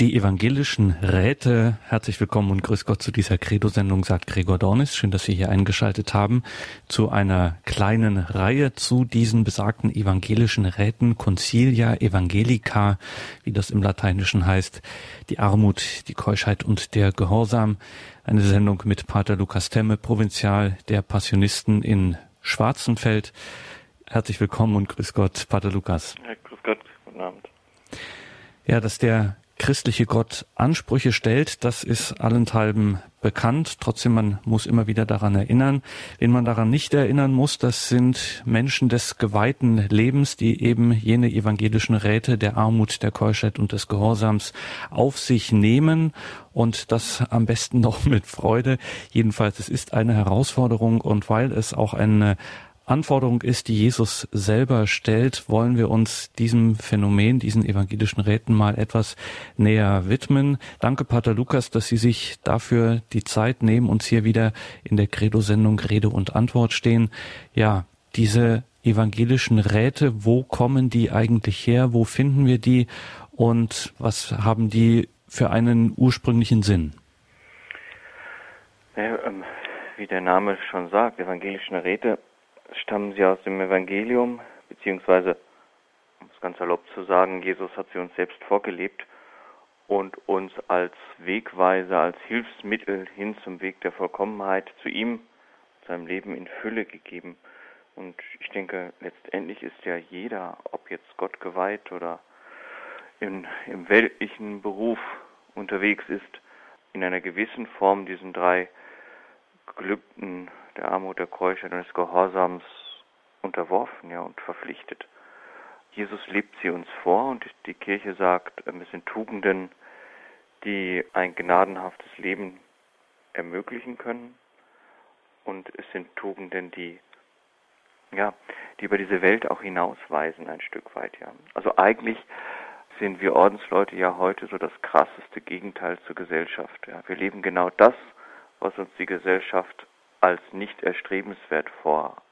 Die evangelischen Räte, herzlich willkommen und grüß Gott zu dieser Credo-Sendung, sagt Gregor Dornis. Schön, dass Sie hier eingeschaltet haben zu einer kleinen Reihe zu diesen besagten evangelischen Räten, Concilia Evangelica, wie das im Lateinischen heißt, die Armut, die Keuschheit und der Gehorsam. Eine Sendung mit Pater Lukas Temme, Provinzial der Passionisten in Schwarzenfeld. Herzlich willkommen und grüß Gott, Pater Lukas. Ja, grüß Gott, guten Abend. Ja, dass der christliche Gott Ansprüche stellt, das ist allenthalben bekannt. Trotzdem, man muss immer wieder daran erinnern. Wen man daran nicht erinnern muss, das sind Menschen des geweihten Lebens, die eben jene evangelischen Räte der Armut, der Keuschheit und des Gehorsams auf sich nehmen und das am besten noch mit Freude. Jedenfalls, es ist eine Herausforderung und weil es auch eine Anforderung ist, die Jesus selber stellt, wollen wir uns diesem Phänomen, diesen evangelischen Räten mal etwas näher widmen. Danke, Pater Lukas, dass Sie sich dafür die Zeit nehmen, uns hier wieder in der Credo-Sendung Rede und Antwort stehen. Ja, diese evangelischen Räte, wo kommen die eigentlich her? Wo finden wir die? Und was haben die für einen ursprünglichen Sinn? Ähm, wie der Name schon sagt, evangelischen Räte stammen sie aus dem Evangelium, beziehungsweise, um es ganz erlaubt zu sagen, Jesus hat sie uns selbst vorgelebt und uns als Wegweiser, als Hilfsmittel hin zum Weg der Vollkommenheit zu ihm, seinem Leben in Fülle gegeben. Und ich denke, letztendlich ist ja jeder, ob jetzt Gott geweiht oder in, im weltlichen Beruf unterwegs ist, in einer gewissen Form diesen drei Gelübden der Armut, der Keuschheit und des Gehorsams unterworfen ja, und verpflichtet. Jesus lebt sie uns vor und die Kirche sagt, ähm, es sind Tugenden, die ein gnadenhaftes Leben ermöglichen können und es sind Tugenden, die ja, die über diese Welt auch hinausweisen ein Stück weit, ja. Also eigentlich sind wir Ordensleute ja heute so das krasseste Gegenteil zur Gesellschaft. Ja. Wir leben genau das, was uns die Gesellschaft als nicht erstrebenswert vor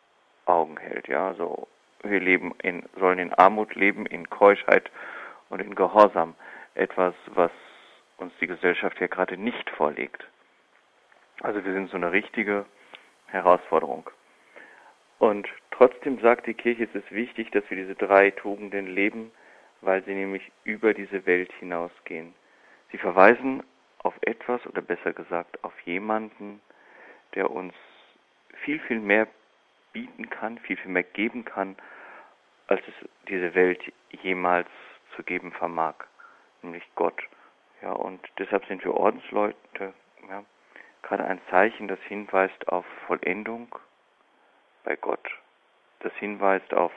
Augen hält. Ja, also wir leben in, sollen in Armut leben, in Keuschheit und in Gehorsam. Etwas, was uns die Gesellschaft ja gerade nicht vorlegt. Also wir sind so eine richtige Herausforderung. Und trotzdem sagt die Kirche, es ist wichtig, dass wir diese drei Tugenden leben, weil sie nämlich über diese Welt hinausgehen. Sie verweisen auf etwas oder besser gesagt auf jemanden, der uns viel, viel mehr bieten kann, viel, viel mehr geben kann, als es diese Welt jemals zu geben vermag, nämlich Gott. Ja, und deshalb sind wir Ordensleute, ja, gerade ein Zeichen, das hinweist auf Vollendung bei Gott, das hinweist auf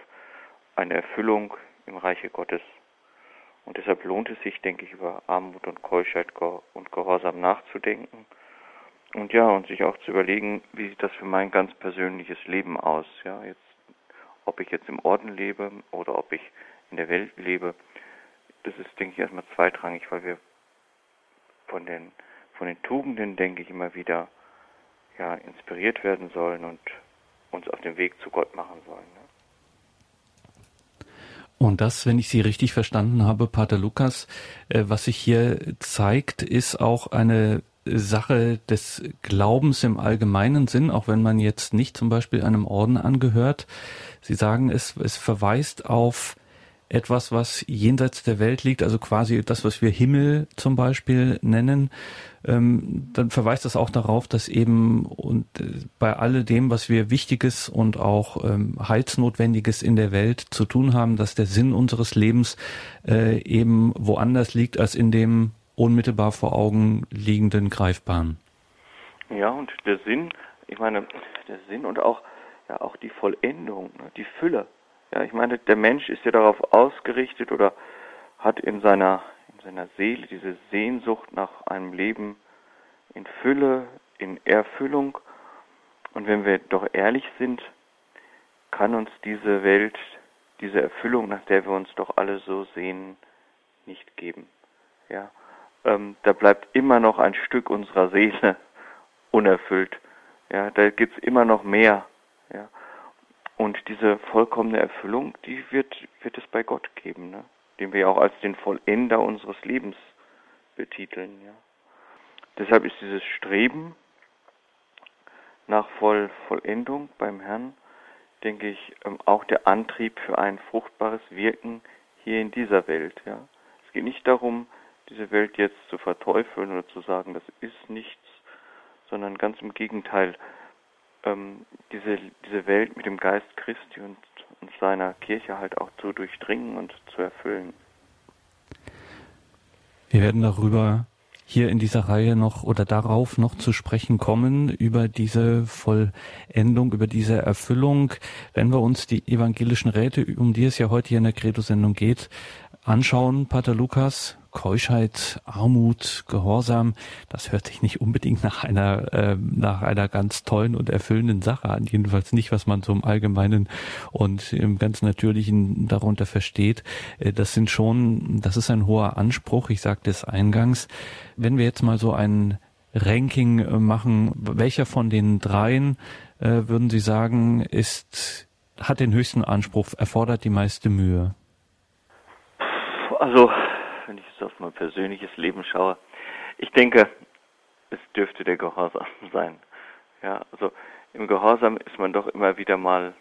eine Erfüllung im Reiche Gottes. Und deshalb lohnt es sich, denke ich, über Armut und Keuschheit und Gehorsam nachzudenken und ja, und sich auch zu überlegen, wie sieht das für mein ganz persönliches Leben aus, ja, jetzt, ob ich jetzt im Orden lebe oder ob ich in der Welt lebe, das ist, denke ich, erstmal zweitrangig, weil wir von den, von den Tugenden, denke ich, immer wieder, ja, inspiriert werden sollen und uns auf den Weg zu Gott machen sollen. Ne? Und das, wenn ich Sie richtig verstanden habe, Pater Lukas, äh, was sich hier zeigt, ist auch eine Sache des Glaubens im allgemeinen Sinn, auch wenn man jetzt nicht zum Beispiel einem Orden angehört. Sie sagen, es, es verweist auf etwas, was jenseits der Welt liegt, also quasi das, was wir Himmel zum Beispiel nennen, ähm, dann verweist das auch darauf, dass eben und äh, bei alledem, was wir Wichtiges und auch ähm, Heilsnotwendiges in der Welt zu tun haben, dass der Sinn unseres Lebens äh, eben woanders liegt als in dem unmittelbar vor Augen liegenden Greifbaren. Ja, und der Sinn, ich meine, der Sinn und auch, ja, auch die Vollendung, ne, die Fülle. Ja, ich meine, der Mensch ist ja darauf ausgerichtet oder hat in seiner, in seiner Seele diese Sehnsucht nach einem Leben in Fülle, in Erfüllung. Und wenn wir doch ehrlich sind, kann uns diese Welt, diese Erfüllung, nach der wir uns doch alle so sehen, nicht geben. Ja, ähm, da bleibt immer noch ein Stück unserer Seele unerfüllt. Ja, da gibt's immer noch mehr. Ja. Und diese vollkommene Erfüllung, die wird, wird es bei Gott geben, ne? den wir ja auch als den Vollender unseres Lebens betiteln. Ja. Deshalb ist dieses Streben nach Voll Vollendung beim Herrn, denke ich, ähm, auch der Antrieb für ein fruchtbares Wirken hier in dieser Welt. Ja. Es geht nicht darum, diese Welt jetzt zu verteufeln oder zu sagen, das ist nichts, sondern ganz im Gegenteil, ähm, diese, diese Welt mit dem Geist Christi und, und seiner Kirche halt auch zu durchdringen und zu erfüllen. Wir werden darüber hier in dieser Reihe noch oder darauf noch zu sprechen kommen, über diese Vollendung, über diese Erfüllung. Wenn wir uns die evangelischen Räte, um die es ja heute hier in der Credo-Sendung geht, anschauen, Pater Lukas, Keuschheit, Armut, Gehorsam, das hört sich nicht unbedingt nach einer, äh, nach einer ganz tollen und erfüllenden Sache an. Jedenfalls nicht, was man so im Allgemeinen und im ganz Natürlichen darunter versteht. Äh, das sind schon, das ist ein hoher Anspruch. Ich sagte es eingangs. Wenn wir jetzt mal so ein Ranking äh, machen, welcher von den dreien äh, würden Sie sagen, ist, hat den höchsten Anspruch, erfordert die meiste Mühe? Also auf mein persönliches Leben schaue, ich denke, es dürfte der Gehorsam sein. Ja, also im Gehorsam ist man doch immer wieder mal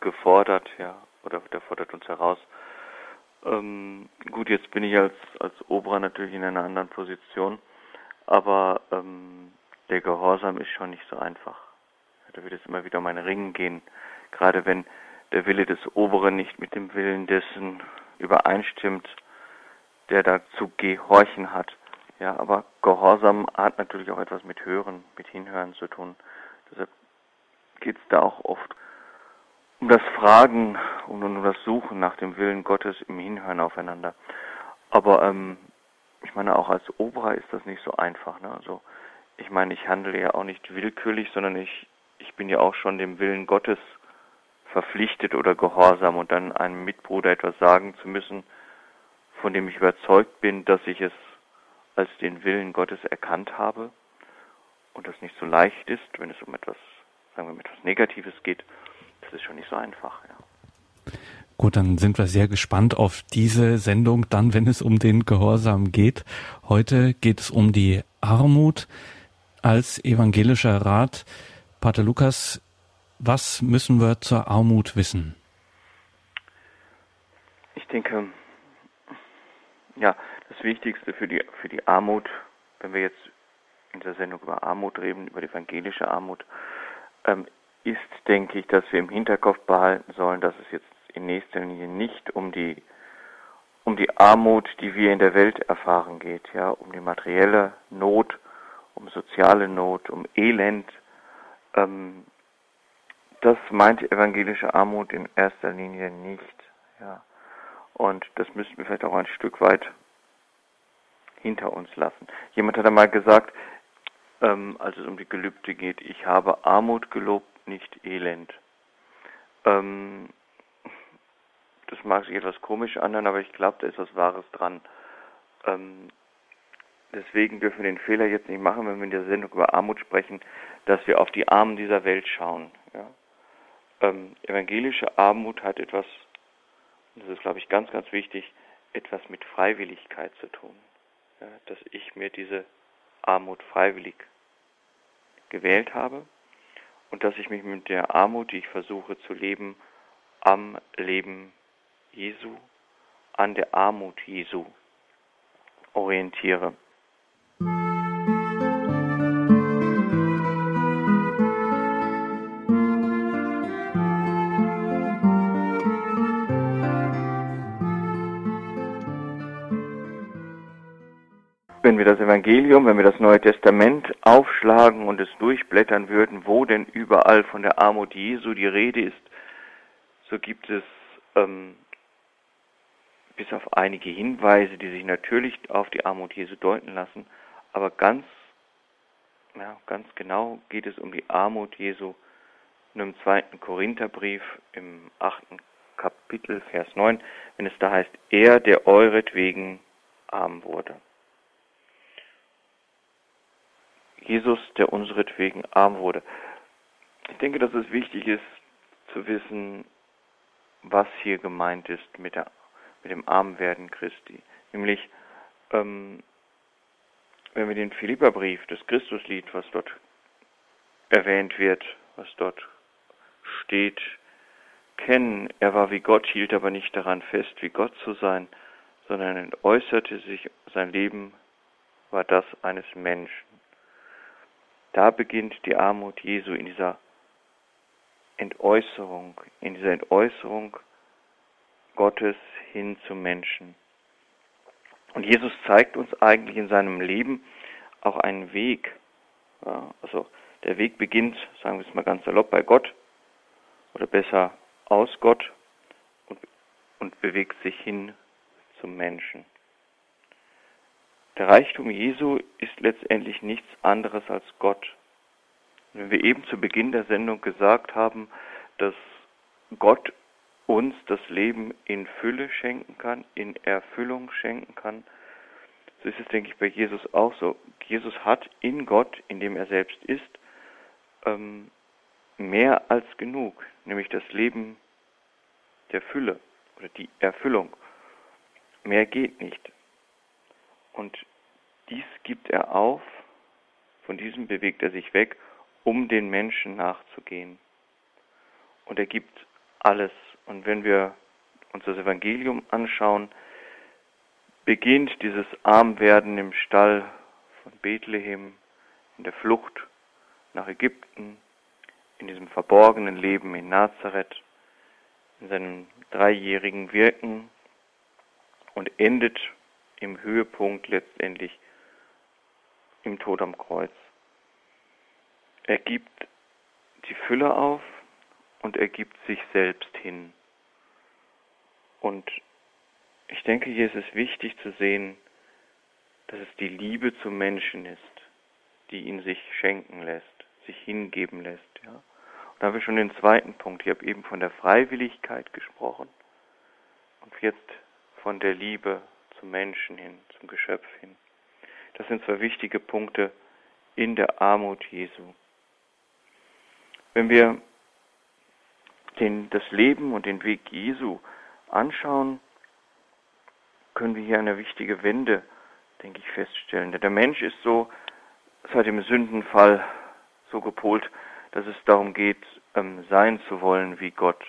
gefordert, ja, oder der fordert uns heraus. Ähm, gut, jetzt bin ich als, als Oberer natürlich in einer anderen Position, aber ähm, der Gehorsam ist schon nicht so einfach. Da wird es immer wieder um ein Ringen gehen, gerade wenn der Wille des Oberen nicht mit dem Willen dessen übereinstimmt, der da zu gehorchen hat. Ja, aber Gehorsam hat natürlich auch etwas mit Hören, mit Hinhören zu tun. Deshalb geht es da auch oft um das Fragen und um das Suchen nach dem Willen Gottes im Hinhören aufeinander. Aber ähm, ich meine, auch als Oberer ist das nicht so einfach. Ne? Also ich meine, ich handle ja auch nicht willkürlich, sondern ich, ich bin ja auch schon dem Willen Gottes verpflichtet oder gehorsam und dann einem Mitbruder etwas sagen zu müssen, von dem ich überzeugt bin, dass ich es als den Willen Gottes erkannt habe und das nicht so leicht ist, wenn es um etwas, sagen wir, um etwas Negatives geht, das ist schon nicht so einfach, ja. Gut, dann sind wir sehr gespannt auf diese Sendung, dann, wenn es um den Gehorsam geht. Heute geht es um die Armut als evangelischer Rat. Pater Lukas, was müssen wir zur Armut wissen? Ich denke, ja, das Wichtigste für die, für die Armut, wenn wir jetzt in der Sendung über Armut reden, über die evangelische Armut, ähm, ist, denke ich, dass wir im Hinterkopf behalten sollen, dass es jetzt in nächster Linie nicht um die um die Armut, die wir in der Welt erfahren geht, ja, um die materielle Not, um soziale Not, um Elend. Ähm, das meint evangelische Armut in erster Linie nicht, ja. Und das müssten wir vielleicht auch ein Stück weit hinter uns lassen. Jemand hat einmal gesagt, ähm, als es um die Gelübde geht, ich habe Armut gelobt, nicht Elend. Ähm, das mag sich etwas komisch anhören, aber ich glaube, da ist was Wahres dran. Ähm, deswegen dürfen wir den Fehler jetzt nicht machen, wenn wir in der Sendung über Armut sprechen, dass wir auf die Armen dieser Welt schauen. Ja? Ähm, evangelische Armut hat etwas das ist, glaube ich, ganz, ganz wichtig, etwas mit Freiwilligkeit zu tun. Ja, dass ich mir diese Armut freiwillig gewählt habe und dass ich mich mit der Armut, die ich versuche zu leben, am Leben Jesu, an der Armut Jesu orientiere. Wenn wir das Evangelium, wenn wir das Neue Testament aufschlagen und es durchblättern würden, wo denn überall von der Armut Jesu die Rede ist, so gibt es ähm, bis auf einige Hinweise, die sich natürlich auf die Armut Jesu deuten lassen, aber ganz, ja, ganz genau geht es um die Armut Jesu nur im zweiten Korintherbrief im achten Kapitel, Vers 9, wenn es da heißt, er, der euretwegen arm wurde. Jesus, der unseretwegen arm wurde. Ich denke, dass es wichtig ist zu wissen, was hier gemeint ist mit, der, mit dem Armwerden Christi. Nämlich, ähm, wenn wir den Philipperbrief, das Christuslied, was dort erwähnt wird, was dort steht, kennen, er war wie Gott, hielt aber nicht daran fest, wie Gott zu sein, sondern entäußerte sich, sein Leben war das eines Menschen. Da beginnt die Armut Jesu in dieser Entäußerung, in dieser Entäußerung Gottes hin zum Menschen. Und Jesus zeigt uns eigentlich in seinem Leben auch einen Weg. Also der Weg beginnt, sagen wir es mal ganz salopp, bei Gott oder besser aus Gott und, und bewegt sich hin zum Menschen. Der Reichtum Jesu ist letztendlich nichts anderes als Gott. Wenn wir eben zu Beginn der Sendung gesagt haben, dass Gott uns das Leben in Fülle schenken kann, in Erfüllung schenken kann, so ist es, denke ich, bei Jesus auch so. Jesus hat in Gott, in dem er selbst ist, ähm, mehr als genug, nämlich das Leben der Fülle oder die Erfüllung. Mehr geht nicht. Und dies gibt er auf, von diesem bewegt er sich weg, um den Menschen nachzugehen. Und er gibt alles. Und wenn wir uns das Evangelium anschauen, beginnt dieses Armwerden im Stall von Bethlehem, in der Flucht nach Ägypten, in diesem verborgenen Leben in Nazareth, in seinem dreijährigen Wirken und endet im Höhepunkt letztendlich im Tod am Kreuz. Er gibt die Fülle auf und er gibt sich selbst hin. Und ich denke, hier ist es wichtig zu sehen, dass es die Liebe zum Menschen ist, die ihn sich schenken lässt, sich hingeben lässt. Ja? Und da haben wir schon den zweiten Punkt. Ich habe eben von der Freiwilligkeit gesprochen und jetzt von der Liebe zum Menschen hin, zum Geschöpf hin. Das sind zwei wichtige Punkte in der Armut Jesu. Wenn wir den, das Leben und den Weg Jesu anschauen, können wir hier eine wichtige Wende, denke ich, feststellen. Der Mensch ist so seit dem Sündenfall so gepolt, dass es darum geht, ähm, sein zu wollen wie Gott,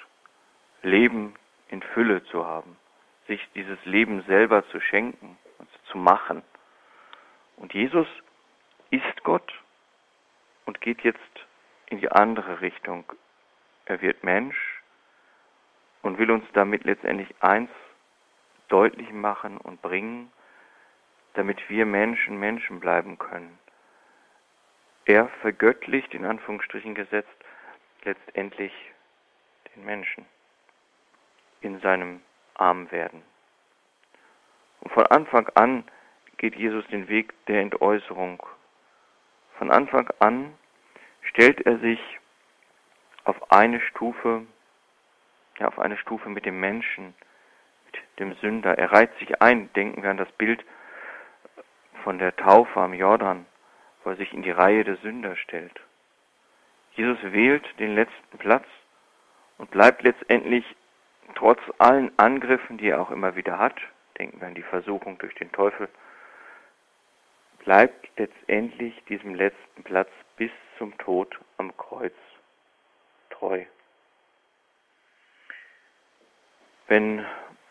Leben in Fülle zu haben sich dieses Leben selber zu schenken, also zu machen. Und Jesus ist Gott und geht jetzt in die andere Richtung. Er wird Mensch und will uns damit letztendlich eins deutlich machen und bringen, damit wir Menschen Menschen bleiben können. Er vergöttlicht, in Anführungsstrichen gesetzt, letztendlich den Menschen in seinem arm werden. Und von Anfang an geht Jesus den Weg der Entäußerung. Von Anfang an stellt er sich auf eine Stufe, ja, auf eine Stufe mit dem Menschen, mit dem Sünder. Er reiht sich ein, denken wir an das Bild von der Taufe am Jordan, wo er sich in die Reihe der Sünder stellt. Jesus wählt den letzten Platz und bleibt letztendlich trotz allen Angriffen, die er auch immer wieder hat, denken wir an die Versuchung durch den Teufel, bleibt letztendlich diesem letzten Platz bis zum Tod am Kreuz treu. Wenn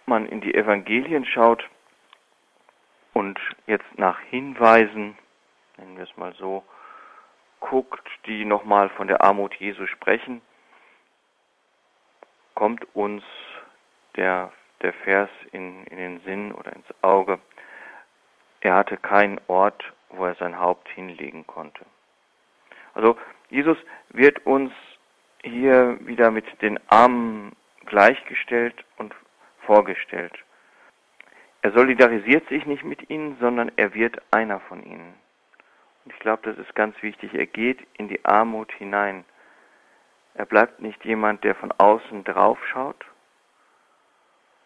man in die Evangelien schaut und jetzt nach Hinweisen, nennen wir es mal so, guckt, die nochmal von der Armut Jesu sprechen, kommt uns der, der Vers in, in den Sinn oder ins Auge. Er hatte keinen Ort, wo er sein Haupt hinlegen konnte. Also Jesus wird uns hier wieder mit den Armen gleichgestellt und vorgestellt. Er solidarisiert sich nicht mit ihnen, sondern er wird einer von ihnen. Und ich glaube, das ist ganz wichtig. Er geht in die Armut hinein. Er bleibt nicht jemand, der von außen drauf schaut,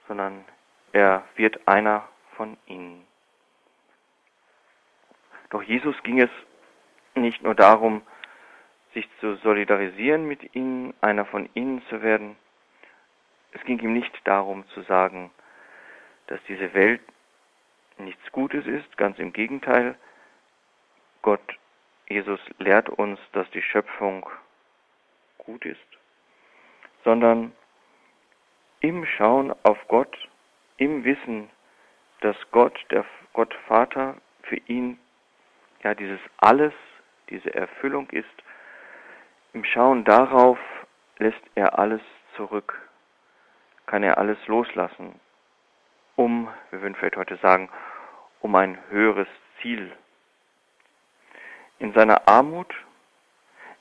sondern er wird einer von ihnen. Doch Jesus ging es nicht nur darum, sich zu solidarisieren mit ihnen, einer von ihnen zu werden. Es ging ihm nicht darum zu sagen, dass diese Welt nichts Gutes ist, ganz im Gegenteil. Gott, Jesus lehrt uns, dass die Schöpfung gut ist, sondern im Schauen auf Gott, im Wissen, dass Gott, der Gott Vater, für ihn ja dieses Alles, diese Erfüllung ist, im Schauen darauf lässt er alles zurück, kann er alles loslassen, um, wir würden vielleicht heute sagen, um ein höheres Ziel. In seiner Armut,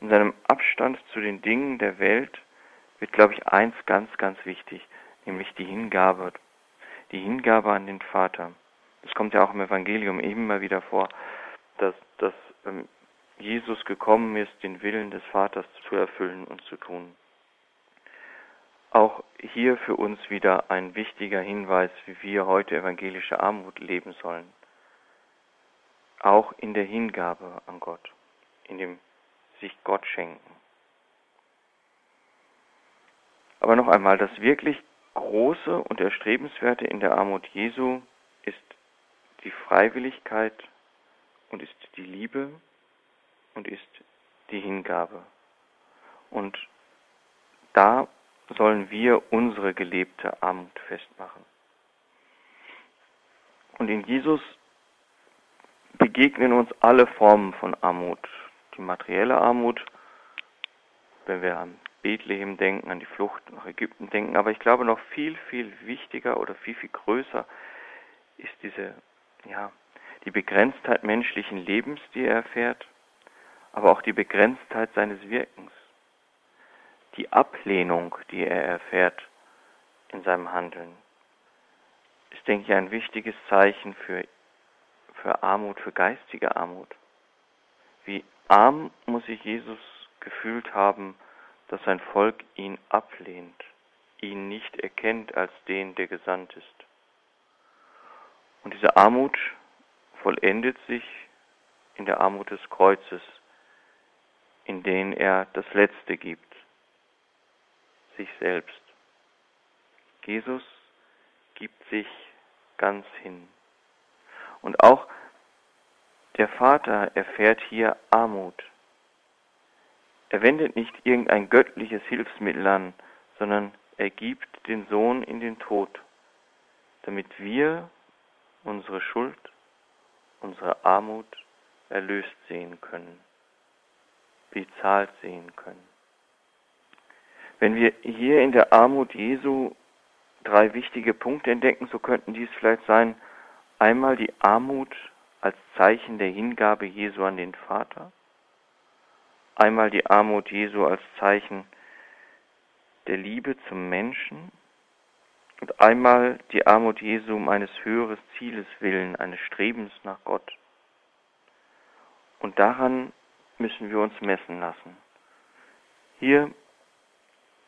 in seinem Abstand zu den Dingen der Welt wird, glaube ich, eins ganz, ganz wichtig, nämlich die Hingabe, die Hingabe an den Vater. Das kommt ja auch im Evangelium immer wieder vor, dass, dass ähm, Jesus gekommen ist, den Willen des Vaters zu erfüllen und zu tun. Auch hier für uns wieder ein wichtiger Hinweis, wie wir heute evangelische Armut leben sollen. Auch in der Hingabe an Gott, in dem sich Gott schenken. Aber noch einmal, das wirklich Große und Erstrebenswerte in der Armut Jesu ist die Freiwilligkeit und ist die Liebe und ist die Hingabe. Und da sollen wir unsere gelebte Armut festmachen. Und in Jesus begegnen uns alle Formen von Armut. Die materielle Armut, wenn wir an Bethlehem denken, an die Flucht nach Ägypten denken, aber ich glaube noch viel, viel wichtiger oder viel, viel größer ist diese, ja, die Begrenztheit menschlichen Lebens, die er erfährt, aber auch die Begrenztheit seines Wirkens, die Ablehnung, die er erfährt in seinem Handeln, ist, denke ich, ein wichtiges Zeichen für, für Armut, für geistige Armut. Wie arm muss sich Jesus gefühlt haben, dass sein Volk ihn ablehnt, ihn nicht erkennt als den, der gesandt ist. Und diese Armut vollendet sich in der Armut des Kreuzes, in den er das Letzte gibt, sich selbst. Jesus gibt sich ganz hin. Und auch der Vater erfährt hier Armut. Er wendet nicht irgendein göttliches Hilfsmittel an, sondern er gibt den Sohn in den Tod, damit wir unsere Schuld, unsere Armut erlöst sehen können bezahlt sehen können. Wenn wir hier in der Armut Jesu drei wichtige Punkte entdecken, so könnten dies vielleicht sein, einmal die Armut als Zeichen der Hingabe Jesu an den Vater, einmal die Armut Jesu als Zeichen der Liebe zum Menschen und einmal die Armut Jesu um eines höheren Zieles willen, eines Strebens nach Gott. Und daran müssen wir uns messen lassen. Hier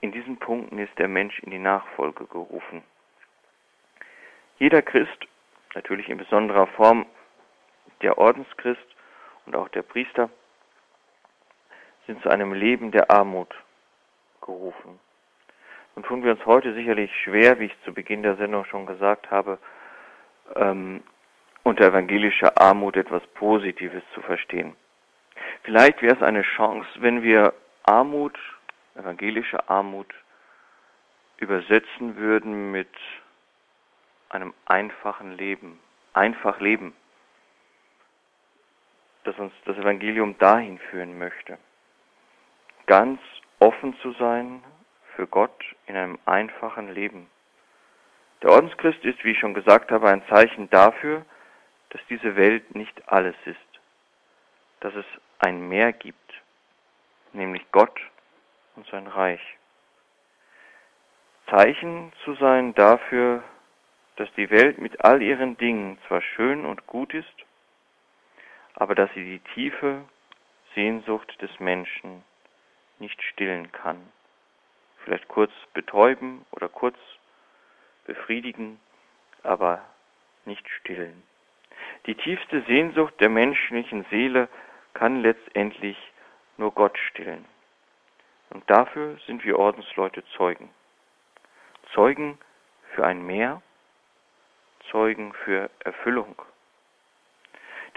in diesen Punkten ist der Mensch in die Nachfolge gerufen. Jeder Christ, natürlich in besonderer Form der Ordenschrist und auch der Priester, sind zu einem Leben der Armut gerufen. Und tun wir uns heute sicherlich schwer, wie ich zu Beginn der Sendung schon gesagt habe, ähm, unter evangelischer Armut etwas Positives zu verstehen. Vielleicht wäre es eine Chance, wenn wir Armut, evangelische Armut, übersetzen würden mit einem einfachen Leben, einfach Leben, dass uns das Evangelium dahin führen möchte. Ganz offen zu sein für Gott in einem einfachen Leben. Der Ordenschrist ist, wie ich schon gesagt habe, ein Zeichen dafür, dass diese Welt nicht alles ist, dass es ein Mehr gibt, nämlich Gott und sein Reich. Zeichen zu sein dafür, dass die Welt mit all ihren Dingen zwar schön und gut ist, aber dass sie die tiefe Sehnsucht des Menschen nicht stillen kann. Vielleicht kurz betäuben oder kurz befriedigen, aber nicht stillen. Die tiefste Sehnsucht der menschlichen Seele kann letztendlich nur Gott stillen. Und dafür sind wir Ordensleute Zeugen. Zeugen für ein Mehr, Zeugen für Erfüllung.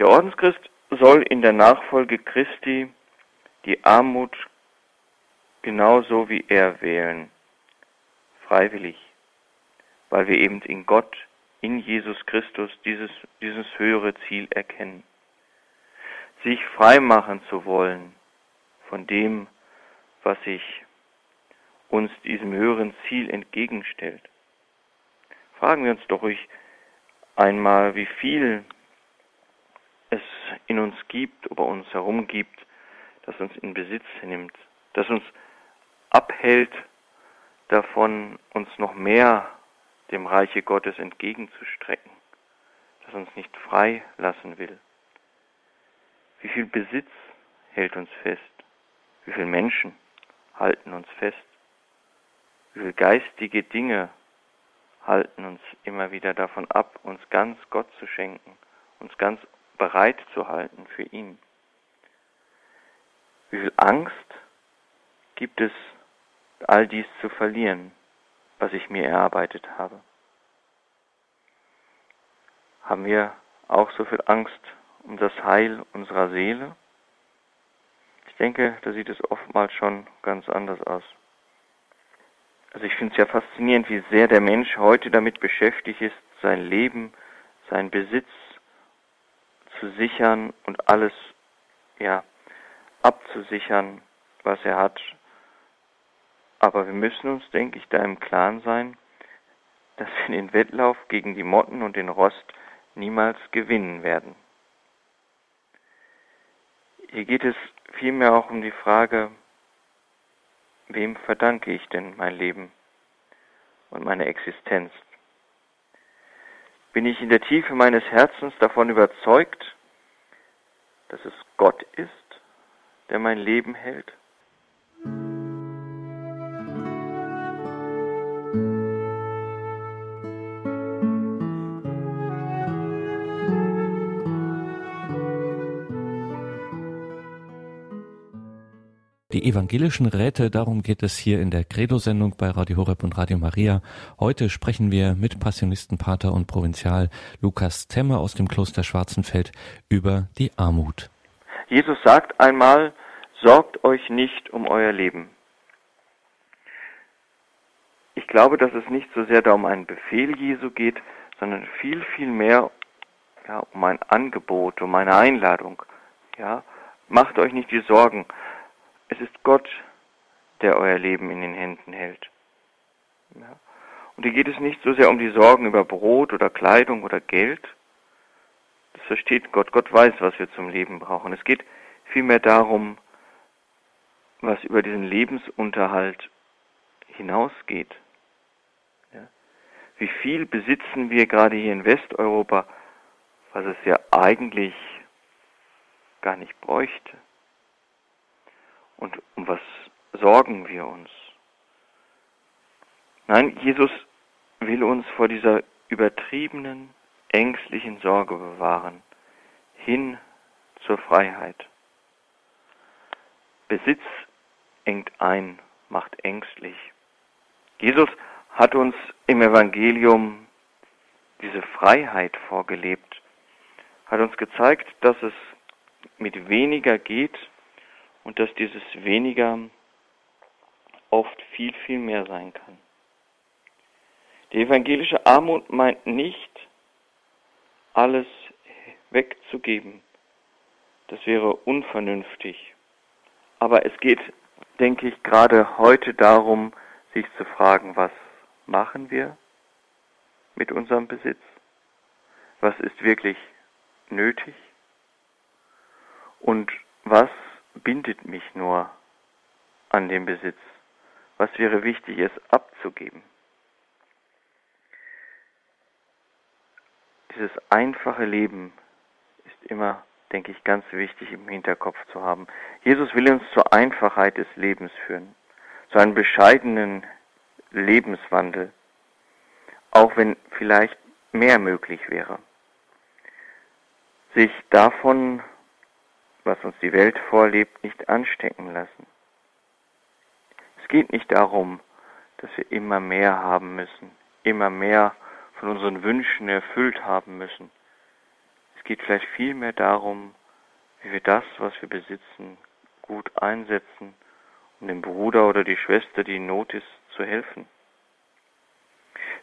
Der Ordenschrist soll in der Nachfolge Christi die Armut genauso wie er wählen, freiwillig, weil wir eben in Gott, in Jesus Christus dieses, dieses höhere Ziel erkennen. Sich frei machen zu wollen von dem, was sich uns diesem höheren Ziel entgegenstellt. Fragen wir uns doch ruhig einmal, wie viel es in uns gibt, oder uns herum gibt, das uns in Besitz nimmt, das uns abhält davon, uns noch mehr dem Reiche Gottes entgegenzustrecken, das uns nicht frei lassen will. Wie viel Besitz hält uns fest? Wie viele Menschen halten uns fest? Wie viele geistige Dinge halten uns immer wieder davon ab, uns ganz Gott zu schenken, uns ganz bereit zu halten für ihn? Wie viel Angst gibt es, all dies zu verlieren, was ich mir erarbeitet habe? Haben wir auch so viel Angst um das Heil unserer Seele? Ich denke, da sieht es oftmals schon ganz anders aus. Also ich finde es ja faszinierend, wie sehr der Mensch heute damit beschäftigt ist, sein Leben, sein Besitz zu sichern und alles, ja, abzusichern, was er hat. Aber wir müssen uns, denke ich, da im Klaren sein, dass wir den Wettlauf gegen die Motten und den Rost niemals gewinnen werden. Hier geht es vielmehr auch um die Frage, wem verdanke ich denn mein Leben und meine Existenz? Bin ich in der Tiefe meines Herzens davon überzeugt, dass es Gott ist, der mein Leben hält? Die evangelischen Räte, darum geht es hier in der Credo-Sendung bei Radio Horeb und Radio Maria. Heute sprechen wir mit Passionistenpater und Provinzial Lukas Temmer aus dem Kloster Schwarzenfeld über die Armut. Jesus sagt einmal, sorgt euch nicht um euer Leben. Ich glaube, dass es nicht so sehr da um einen Befehl Jesu geht, sondern viel, viel mehr ja, um ein Angebot, um eine Einladung. Ja, macht euch nicht die Sorgen. Es ist Gott, der euer Leben in den Händen hält. Ja. Und hier geht es nicht so sehr um die Sorgen über Brot oder Kleidung oder Geld. Das versteht Gott. Gott weiß, was wir zum Leben brauchen. Es geht vielmehr darum, was über diesen Lebensunterhalt hinausgeht. Ja. Wie viel besitzen wir gerade hier in Westeuropa, was es ja eigentlich gar nicht bräuchte? Und um was sorgen wir uns? Nein, Jesus will uns vor dieser übertriebenen, ängstlichen Sorge bewahren, hin zur Freiheit. Besitz engt ein, macht ängstlich. Jesus hat uns im Evangelium diese Freiheit vorgelebt, hat uns gezeigt, dass es mit weniger geht, und dass dieses weniger oft viel, viel mehr sein kann. Die evangelische Armut meint nicht, alles wegzugeben. Das wäre unvernünftig. Aber es geht, denke ich, gerade heute darum, sich zu fragen, was machen wir mit unserem Besitz? Was ist wirklich nötig? Und was bindet mich nur an den Besitz? Was wäre wichtig, es abzugeben? Dieses einfache Leben ist immer, denke ich, ganz wichtig im Hinterkopf zu haben. Jesus will uns zur Einfachheit des Lebens führen, zu einem bescheidenen Lebenswandel, auch wenn vielleicht mehr möglich wäre. Sich davon was uns die Welt vorlebt, nicht anstecken lassen. Es geht nicht darum, dass wir immer mehr haben müssen, immer mehr von unseren Wünschen erfüllt haben müssen. Es geht vielleicht vielmehr darum, wie wir das, was wir besitzen, gut einsetzen, um dem Bruder oder die Schwester, die in Not ist, zu helfen.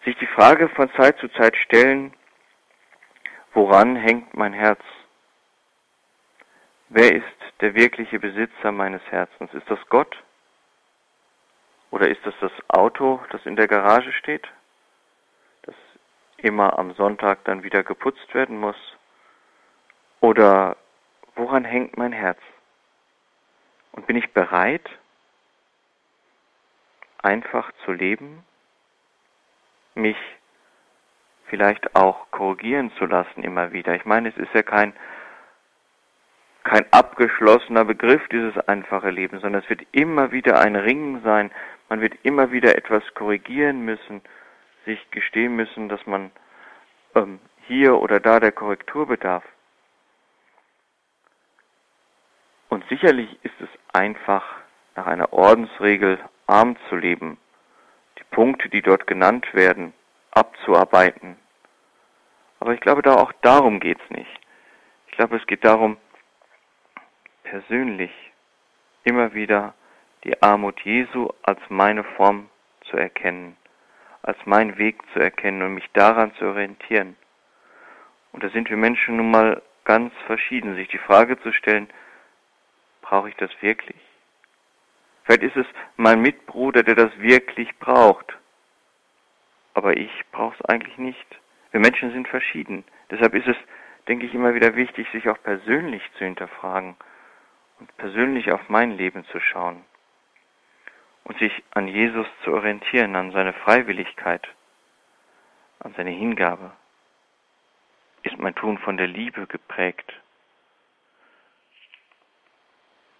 Sich die Frage von Zeit zu Zeit stellen, woran hängt mein Herz? Wer ist der wirkliche Besitzer meines Herzens? Ist das Gott? Oder ist das das Auto, das in der Garage steht, das immer am Sonntag dann wieder geputzt werden muss? Oder woran hängt mein Herz? Und bin ich bereit, einfach zu leben, mich vielleicht auch korrigieren zu lassen immer wieder? Ich meine, es ist ja kein kein abgeschlossener Begriff, dieses einfache Leben, sondern es wird immer wieder ein Ringen sein. Man wird immer wieder etwas korrigieren müssen, sich gestehen müssen, dass man ähm, hier oder da der Korrektur bedarf. Und sicherlich ist es einfach, nach einer Ordensregel arm zu leben, die Punkte, die dort genannt werden, abzuarbeiten. Aber ich glaube, da auch darum geht es nicht. Ich glaube, es geht darum, persönlich immer wieder die Armut Jesu als meine Form zu erkennen, als meinen Weg zu erkennen und mich daran zu orientieren. Und da sind wir Menschen nun mal ganz verschieden, sich die Frage zu stellen, brauche ich das wirklich? Vielleicht ist es mein Mitbruder, der das wirklich braucht. Aber ich brauche es eigentlich nicht. Wir Menschen sind verschieden. Deshalb ist es, denke ich, immer wieder wichtig, sich auch persönlich zu hinterfragen und persönlich auf mein Leben zu schauen und sich an Jesus zu orientieren, an seine Freiwilligkeit, an seine Hingabe. Ist mein Tun von der Liebe geprägt?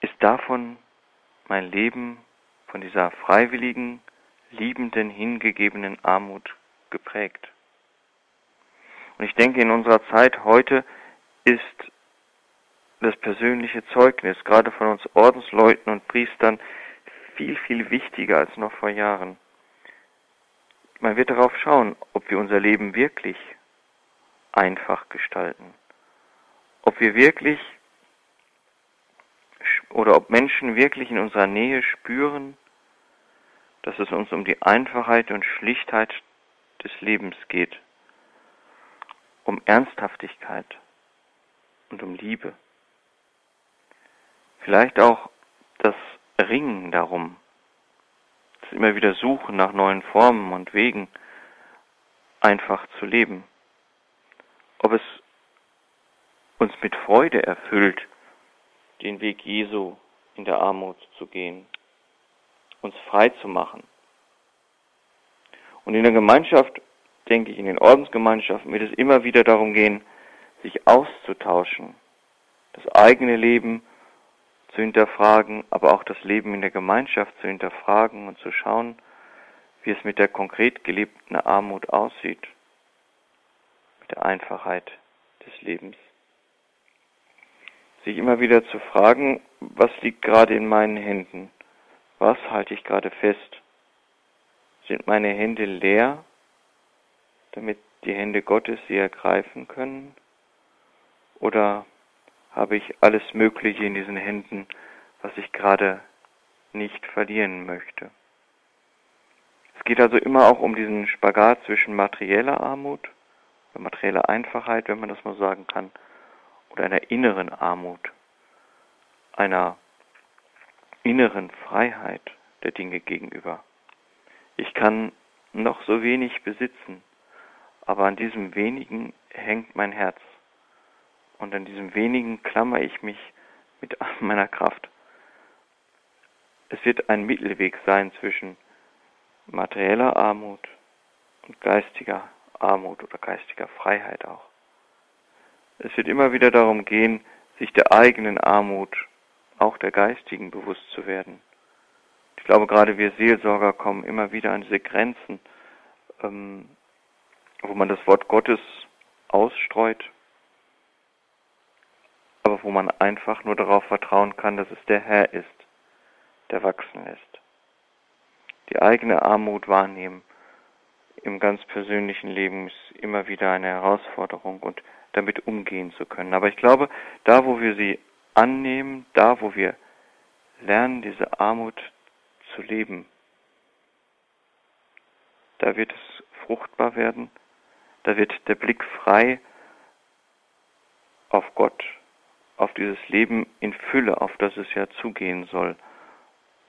Ist davon mein Leben, von dieser freiwilligen, liebenden, hingegebenen Armut geprägt? Und ich denke, in unserer Zeit heute ist das persönliche Zeugnis, gerade von uns Ordensleuten und Priestern, viel, viel wichtiger als noch vor Jahren. Man wird darauf schauen, ob wir unser Leben wirklich einfach gestalten. Ob wir wirklich oder ob Menschen wirklich in unserer Nähe spüren, dass es uns um die Einfachheit und Schlichtheit des Lebens geht, um Ernsthaftigkeit und um Liebe. Vielleicht auch das Ringen darum, das immer wieder Suchen nach neuen Formen und Wegen, einfach zu leben. Ob es uns mit Freude erfüllt, den Weg Jesu in der Armut zu gehen, uns frei zu machen. Und in der Gemeinschaft, denke ich, in den Ordensgemeinschaften wird es immer wieder darum gehen, sich auszutauschen, das eigene Leben zu hinterfragen, aber auch das Leben in der Gemeinschaft zu hinterfragen und zu schauen, wie es mit der konkret gelebten Armut aussieht, mit der Einfachheit des Lebens. Sich immer wieder zu fragen, was liegt gerade in meinen Händen? Was halte ich gerade fest? Sind meine Hände leer, damit die Hände Gottes sie ergreifen können? Oder habe ich alles Mögliche in diesen Händen, was ich gerade nicht verlieren möchte. Es geht also immer auch um diesen Spagat zwischen materieller Armut materieller Einfachheit, wenn man das mal sagen kann, oder einer inneren Armut, einer inneren Freiheit der Dinge gegenüber. Ich kann noch so wenig besitzen, aber an diesem wenigen hängt mein Herz. Und an diesem wenigen klammer ich mich mit meiner Kraft. Es wird ein Mittelweg sein zwischen materieller Armut und geistiger Armut oder geistiger Freiheit auch. Es wird immer wieder darum gehen, sich der eigenen Armut, auch der geistigen, bewusst zu werden. Ich glaube, gerade wir Seelsorger kommen immer wieder an diese Grenzen, ähm, wo man das Wort Gottes ausstreut, aber wo man einfach nur darauf vertrauen kann, dass es der Herr ist, der wachsen lässt. Die eigene Armut wahrnehmen im ganz persönlichen Leben ist immer wieder eine Herausforderung und damit umgehen zu können. Aber ich glaube, da wo wir sie annehmen, da wo wir lernen, diese Armut zu leben, da wird es fruchtbar werden, da wird der Blick frei auf Gott, auf dieses Leben in Fülle, auf das es ja zugehen soll,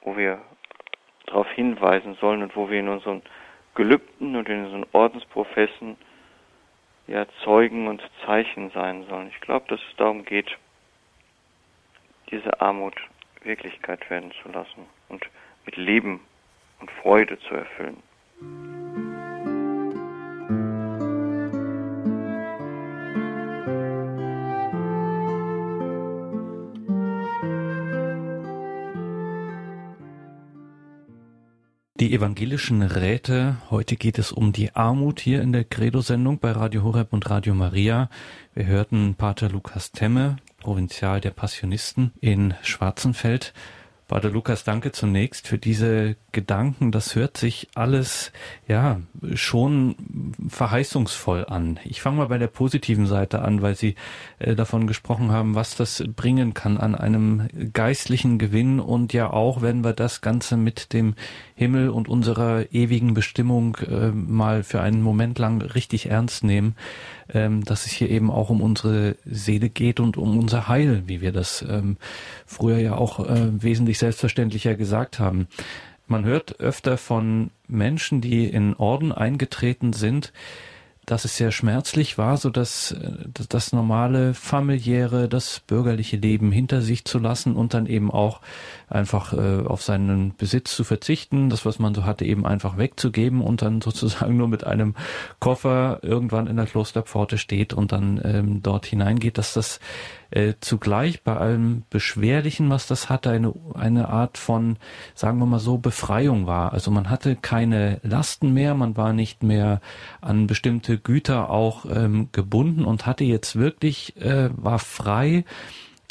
wo wir darauf hinweisen sollen und wo wir in unseren Gelübden und in unseren Ordensprofessen ja Zeugen und Zeichen sein sollen. Ich glaube, dass es darum geht, diese Armut Wirklichkeit werden zu lassen und mit Leben und Freude zu erfüllen. Die evangelischen Räte. Heute geht es um die Armut hier in der Credo-Sendung bei Radio Horeb und Radio Maria. Wir hörten Pater Lukas Temme, Provinzial der Passionisten in Schwarzenfeld. Pater Lukas, danke zunächst für diese Gedanken. Das hört sich alles, ja, schon verheißungsvoll an. Ich fange mal bei der positiven Seite an, weil Sie äh, davon gesprochen haben, was das bringen kann an einem geistlichen Gewinn und ja auch, wenn wir das Ganze mit dem Himmel und unserer ewigen Bestimmung äh, mal für einen Moment lang richtig ernst nehmen, ähm, dass es hier eben auch um unsere Seele geht und um unser Heil, wie wir das ähm, früher ja auch äh, wesentlich selbstverständlicher gesagt haben. Man hört öfter von Menschen, die in Orden eingetreten sind, dass es sehr schmerzlich war, so dass äh, das normale familiäre, das bürgerliche Leben hinter sich zu lassen und dann eben auch einfach äh, auf seinen Besitz zu verzichten, das was man so hatte eben einfach wegzugeben und dann sozusagen nur mit einem Koffer irgendwann in der Klosterpforte steht und dann ähm, dort hineingeht, dass das äh, zugleich bei allem Beschwerlichen, was das hatte, eine, eine Art von, sagen wir mal so, Befreiung war. Also man hatte keine Lasten mehr, man war nicht mehr an bestimmte Güter auch ähm, gebunden und hatte jetzt wirklich, äh, war frei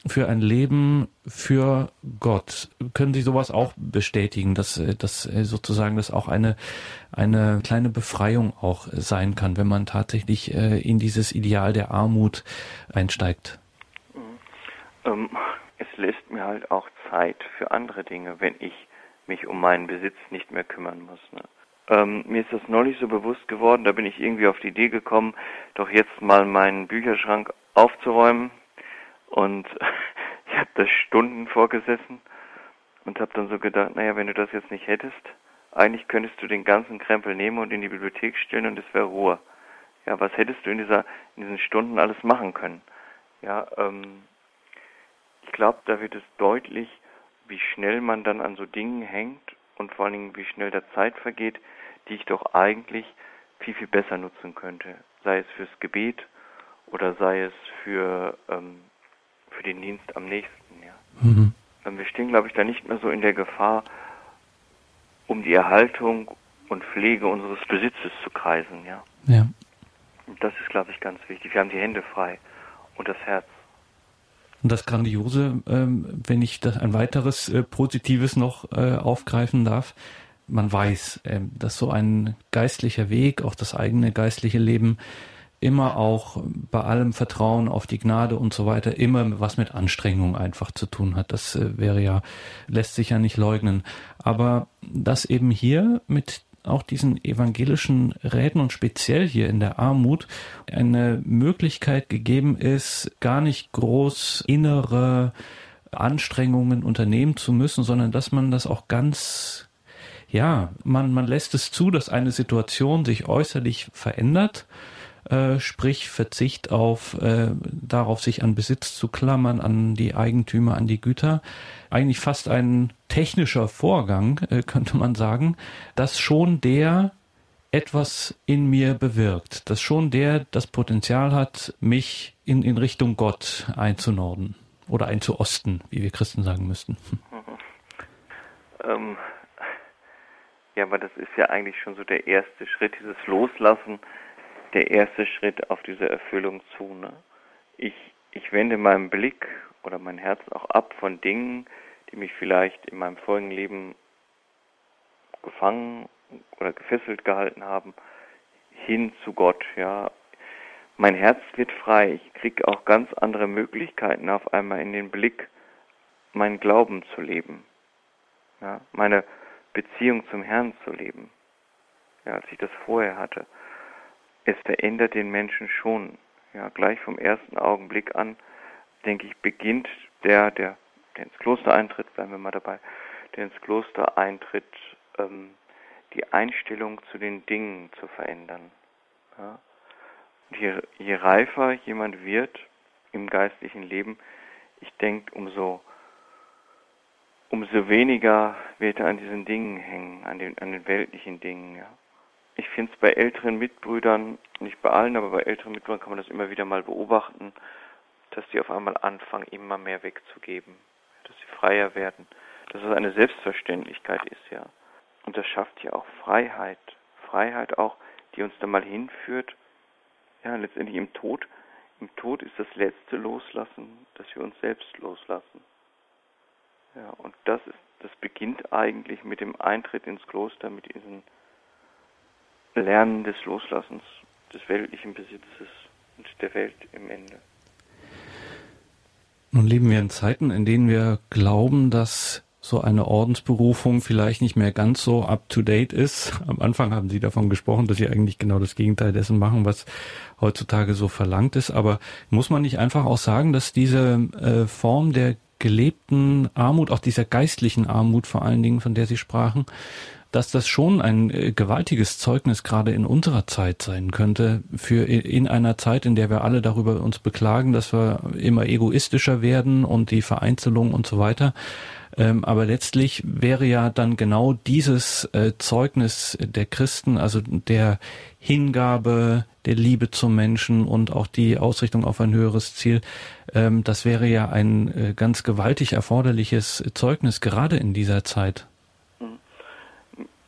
für ein Leben für Gott. Können Sie sowas auch bestätigen, dass, äh, dass äh, sozusagen das auch eine, eine kleine Befreiung auch sein kann, wenn man tatsächlich äh, in dieses Ideal der Armut einsteigt? Ähm, es lässt mir halt auch Zeit für andere Dinge, wenn ich mich um meinen Besitz nicht mehr kümmern muss. Ne? Ähm, mir ist das neulich so bewusst geworden, da bin ich irgendwie auf die Idee gekommen, doch jetzt mal meinen Bücherschrank aufzuräumen. Und ich habe da Stunden vorgesessen und habe dann so gedacht, naja, wenn du das jetzt nicht hättest, eigentlich könntest du den ganzen Krempel nehmen und in die Bibliothek stellen und es wäre Ruhe. Ja, was hättest du in dieser in diesen Stunden alles machen können? Ja, ähm, ich glaube, da wird es deutlich, wie schnell man dann an so Dingen hängt und vor allen Dingen, wie schnell der Zeit vergeht, die ich doch eigentlich viel, viel besser nutzen könnte. Sei es fürs Gebet oder sei es für, ähm, für den Dienst am nächsten. Ja. Mhm. Wir stehen, glaube ich, da nicht mehr so in der Gefahr, um die Erhaltung und Pflege unseres Besitzes zu kreisen. Ja. ja. Und das ist, glaube ich, ganz wichtig. Wir haben die Hände frei und das Herz. Und das Grandiose, ähm, wenn ich ein weiteres äh, Positives noch äh, aufgreifen darf, man weiß, äh, dass so ein geistlicher Weg, auch das eigene geistliche Leben, immer auch bei allem Vertrauen auf die Gnade und so weiter immer was mit Anstrengung einfach zu tun hat. Das äh, wäre ja, lässt sich ja nicht leugnen. Aber das eben hier mit auch diesen evangelischen Räten und speziell hier in der Armut eine Möglichkeit gegeben ist, gar nicht groß innere Anstrengungen unternehmen zu müssen, sondern dass man das auch ganz, ja, man, man lässt es zu, dass eine Situation sich äußerlich verändert äh, sprich Verzicht auf äh, darauf, sich an Besitz zu klammern, an die Eigentümer, an die Güter. Eigentlich fast ein technischer Vorgang, äh, könnte man sagen, dass schon der etwas in mir bewirkt, dass schon der das Potenzial hat, mich in, in Richtung Gott einzunorden oder einzuosten, wie wir Christen sagen müssten. Ähm, ja, aber das ist ja eigentlich schon so der erste Schritt, dieses Loslassen der erste Schritt auf diese Erfüllung zu. Ne? Ich, ich wende meinen Blick oder mein Herz auch ab von Dingen, die mich vielleicht in meinem vorigen Leben gefangen oder gefesselt gehalten haben, hin zu Gott. Ja, mein Herz wird frei. Ich kriege auch ganz andere Möglichkeiten auf einmal in den Blick, meinen Glauben zu leben. Ja, meine Beziehung zum Herrn zu leben. Ja, als ich das vorher hatte. Es verändert den Menschen schon. Ja, gleich vom ersten Augenblick an, denke ich, beginnt der, der, der ins Kloster eintritt, bleiben wir mal dabei, der ins Kloster eintritt, ähm, die Einstellung zu den Dingen zu verändern. Ja? Je, je reifer jemand wird im geistlichen Leben, ich denke, umso, umso weniger wird er an diesen Dingen hängen, an den, an den weltlichen Dingen. Ja. Ich finde es bei älteren Mitbrüdern, nicht bei allen, aber bei älteren Mitbrüdern kann man das immer wieder mal beobachten, dass sie auf einmal anfangen, immer mehr wegzugeben, dass sie freier werden, dass es eine Selbstverständlichkeit ist, ja. Und das schafft ja auch Freiheit. Freiheit auch, die uns dann mal hinführt, ja, letztendlich im Tod. Im Tod ist das letzte Loslassen, dass wir uns selbst loslassen. Ja, und das ist, das beginnt eigentlich mit dem Eintritt ins Kloster, mit diesem Lernen des Loslassens, des weltlichen Besitzes und der Welt im Ende. Nun leben wir in Zeiten, in denen wir glauben, dass so eine Ordensberufung vielleicht nicht mehr ganz so up-to-date ist. Am Anfang haben Sie davon gesprochen, dass Sie eigentlich genau das Gegenteil dessen machen, was heutzutage so verlangt ist. Aber muss man nicht einfach auch sagen, dass diese äh, Form der gelebten Armut, auch dieser geistlichen Armut vor allen Dingen, von der Sie sprachen, dass das schon ein äh, gewaltiges Zeugnis gerade in unserer Zeit sein könnte, für in einer Zeit, in der wir alle darüber uns beklagen, dass wir immer egoistischer werden und die Vereinzelung und so weiter. Ähm, aber letztlich wäre ja dann genau dieses äh, Zeugnis der Christen, also der Hingabe, der Liebe zum Menschen und auch die Ausrichtung auf ein höheres Ziel, ähm, das wäre ja ein äh, ganz gewaltig erforderliches Zeugnis, gerade in dieser Zeit.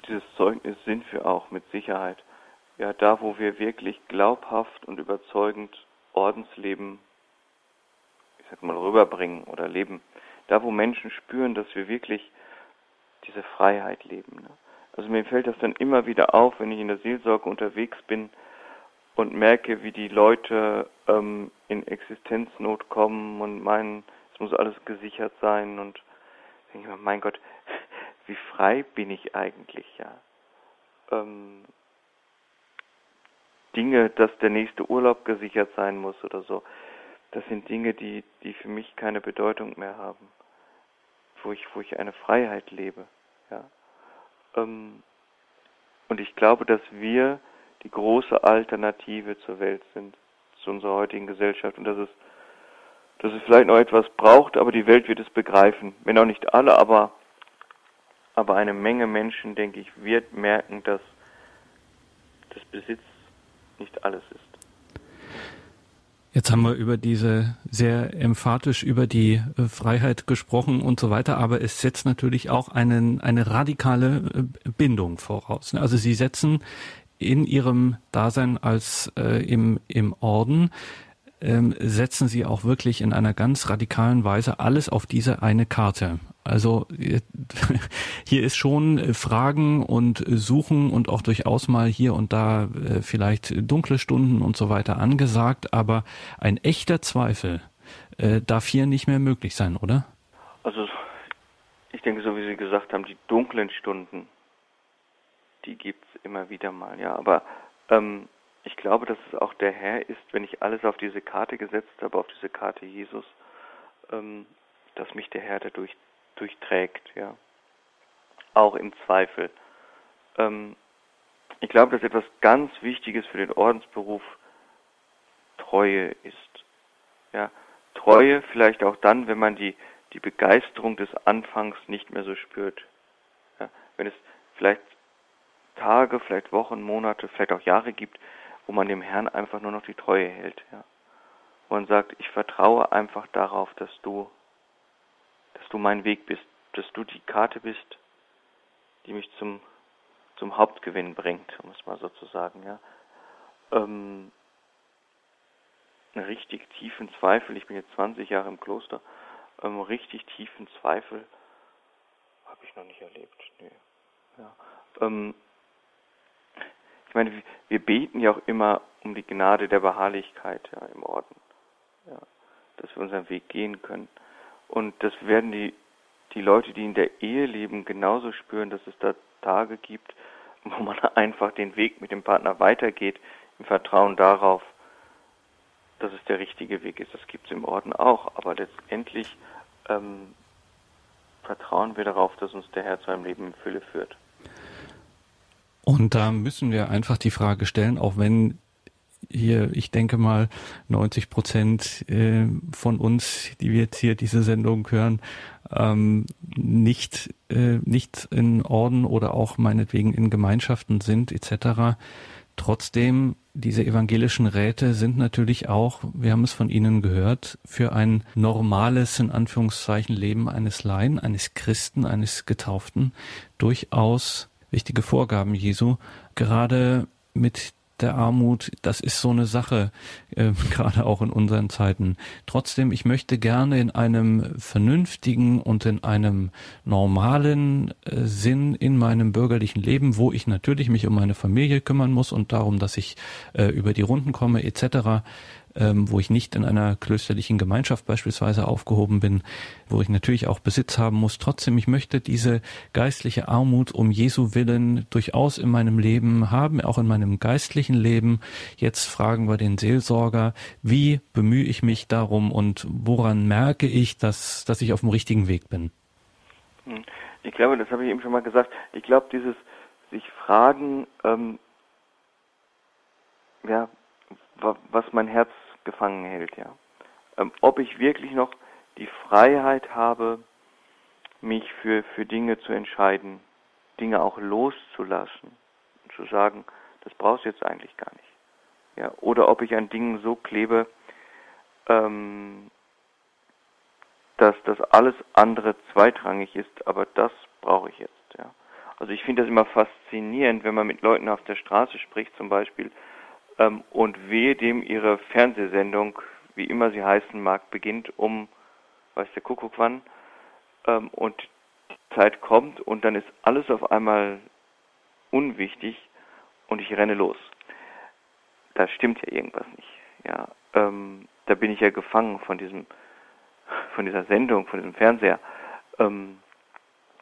Dieses Zeugnis sind wir auch mit Sicherheit. Ja, da, wo wir wirklich glaubhaft und überzeugend Ordensleben, ich sag mal, rüberbringen oder leben, da wo Menschen spüren, dass wir wirklich diese Freiheit leben. Ne? Also mir fällt das dann immer wieder auf, wenn ich in der Seelsorge unterwegs bin und merke, wie die Leute ähm, in Existenznot kommen und meinen, es muss alles gesichert sein und denke ich mir, mein Gott, wie frei bin ich eigentlich, ja. Ähm, Dinge, dass der nächste Urlaub gesichert sein muss oder so, das sind Dinge, die, die für mich keine Bedeutung mehr haben wo ich, wo ich eine Freiheit lebe. Ja. Ähm, und ich glaube, dass wir die große Alternative zur Welt sind, zu unserer heutigen Gesellschaft und dass es, dass es vielleicht noch etwas braucht, aber die Welt wird es begreifen. Wenn auch nicht alle, aber, aber eine Menge Menschen, denke ich, wird merken, dass das Besitz nicht alles ist. Jetzt haben wir über diese sehr emphatisch über die äh, Freiheit gesprochen und so weiter, aber es setzt natürlich auch einen, eine radikale äh, Bindung voraus. Also Sie setzen in Ihrem Dasein als äh, im, im Orden ähm, setzen sie auch wirklich in einer ganz radikalen Weise alles auf diese eine Karte. Also hier ist schon äh, Fragen und Suchen und auch durchaus mal hier und da äh, vielleicht dunkle Stunden und so weiter angesagt, aber ein echter Zweifel äh, darf hier nicht mehr möglich sein, oder? Also ich denke, so wie Sie gesagt haben, die dunklen Stunden, die gibt's immer wieder mal, ja, aber ähm, ich glaube, dass es auch der Herr ist, wenn ich alles auf diese Karte gesetzt habe, auf diese Karte Jesus, ähm, dass mich der Herr dadurch durchträgt, ja. Auch im Zweifel. Ähm, ich glaube, dass etwas ganz Wichtiges für den Ordensberuf Treue ist. Ja, Treue vielleicht auch dann, wenn man die, die Begeisterung des Anfangs nicht mehr so spürt. Ja, wenn es vielleicht Tage, vielleicht Wochen, Monate, vielleicht auch Jahre gibt, wo man dem Herrn einfach nur noch die Treue hält, ja. Wo man sagt, ich vertraue einfach darauf, dass du, dass du mein Weg bist, dass du die Karte bist, die mich zum, zum Hauptgewinn bringt, um es mal so zu sagen, ja. Ähm, richtig tiefen Zweifel, ich bin jetzt 20 Jahre im Kloster, ähm, richtig tiefen Zweifel habe ich noch nicht erlebt. Nee. Ja. Ähm, ich meine, wir beten ja auch immer um die Gnade der Beharrlichkeit ja, im Orden. Ja, dass wir unseren Weg gehen können. Und das werden die, die Leute, die in der Ehe leben, genauso spüren, dass es da Tage gibt, wo man einfach den Weg mit dem Partner weitergeht, im Vertrauen darauf, dass es der richtige Weg ist. Das gibt es im Orden auch, aber letztendlich ähm, vertrauen wir darauf, dass uns der Herr zu einem Leben in Fülle führt. Und da müssen wir einfach die Frage stellen, auch wenn hier, ich denke mal, 90 Prozent äh, von uns, die wir jetzt hier diese Sendung hören, ähm, nicht, äh, nicht in Orden oder auch meinetwegen in Gemeinschaften sind etc. Trotzdem, diese evangelischen Räte sind natürlich auch, wir haben es von Ihnen gehört, für ein normales, in Anführungszeichen, Leben eines Laien, eines Christen, eines Getauften durchaus wichtige Vorgaben Jesu, gerade mit der Armut, das ist so eine Sache, äh, gerade auch in unseren Zeiten. Trotzdem, ich möchte gerne in einem vernünftigen und in einem normalen äh, Sinn in meinem bürgerlichen Leben, wo ich natürlich mich um meine Familie kümmern muss und darum, dass ich äh, über die Runden komme etc., ähm, wo ich nicht in einer klösterlichen Gemeinschaft beispielsweise aufgehoben bin, wo ich natürlich auch Besitz haben muss. Trotzdem, ich möchte diese geistliche Armut um Jesu willen durchaus in meinem Leben haben, auch in meinem geistlichen Leben. Jetzt fragen wir den Seelsorger, wie bemühe ich mich darum und woran merke ich, dass, dass ich auf dem richtigen Weg bin? Hm. Ich glaube, das habe ich eben schon mal gesagt. Ich glaube, dieses sich fragen, ähm, ja, was mein Herz gefangen hält, ja. Ähm, ob ich wirklich noch die Freiheit habe, mich für, für Dinge zu entscheiden, Dinge auch loszulassen und zu sagen, das brauchst du jetzt eigentlich gar nicht. Ja, oder ob ich an Dingen so klebe, ähm, dass das alles andere zweitrangig ist, aber das brauche ich jetzt. Ja. Also ich finde das immer faszinierend, wenn man mit Leuten auf der Straße spricht, zum Beispiel, ähm, und wehe dem ihre Fernsehsendung, wie immer sie heißen mag, beginnt um, weiß der Kuckuck wann, ähm, und die Zeit kommt und dann ist alles auf einmal unwichtig und ich renne los. Da stimmt ja irgendwas nicht. Ja, ähm, da bin ich ja gefangen von diesem, von dieser Sendung, von diesem Fernseher. Ähm,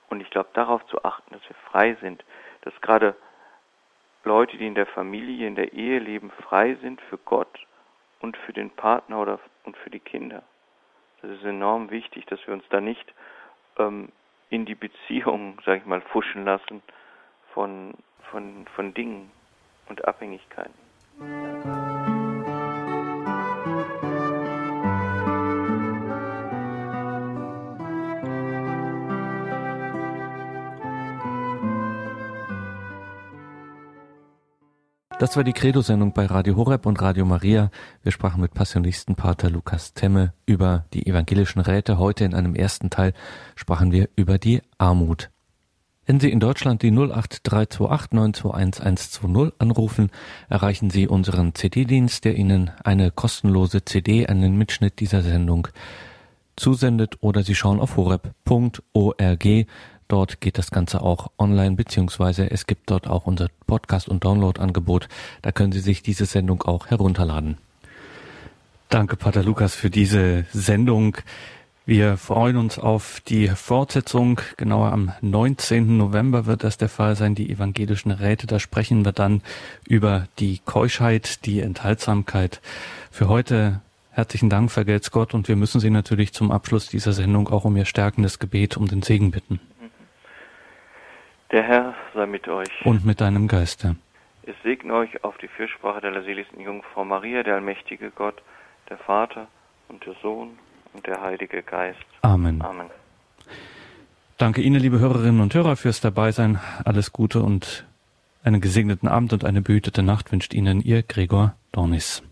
und ich glaube, darauf zu achten, dass wir frei sind, dass gerade Leute, die in der Familie, in der Ehe leben, frei sind für Gott und für den Partner oder und für die Kinder. Das ist enorm wichtig, dass wir uns da nicht ähm, in die Beziehung, sag ich mal, fuschen lassen von, von, von Dingen und Abhängigkeiten. Das war die Credo-Sendung bei Radio Horeb und Radio Maria. Wir sprachen mit Pater Lukas Temme über die evangelischen Räte. Heute in einem ersten Teil sprachen wir über die Armut. Wenn Sie in Deutschland die 08328 921 120 anrufen, erreichen Sie unseren CD-Dienst, der Ihnen eine kostenlose CD, einen Mitschnitt dieser Sendung zusendet oder Sie schauen auf horeb.org. Dort geht das Ganze auch online, beziehungsweise es gibt dort auch unser Podcast- und Download-Angebot. Da können Sie sich diese Sendung auch herunterladen. Danke, Pater Lukas, für diese Sendung. Wir freuen uns auf die Fortsetzung. Genauer am 19. November wird das der Fall sein, die evangelischen Räte. Da sprechen wir dann über die Keuschheit, die Enthaltsamkeit. Für heute herzlichen Dank, vergelt's Gott. Und wir müssen Sie natürlich zum Abschluss dieser Sendung auch um Ihr stärkendes Gebet um den Segen bitten. Der Herr sei mit euch. Und mit deinem Geiste. Es segne euch auf die Fürsprache der seligsten Jungfrau Maria, der allmächtige Gott, der Vater und der Sohn und der Heilige Geist. Amen. Amen. Danke Ihnen, liebe Hörerinnen und Hörer, fürs Dabeisein. Alles Gute und einen gesegneten Abend und eine behütete Nacht wünscht Ihnen Ihr Gregor Dornis.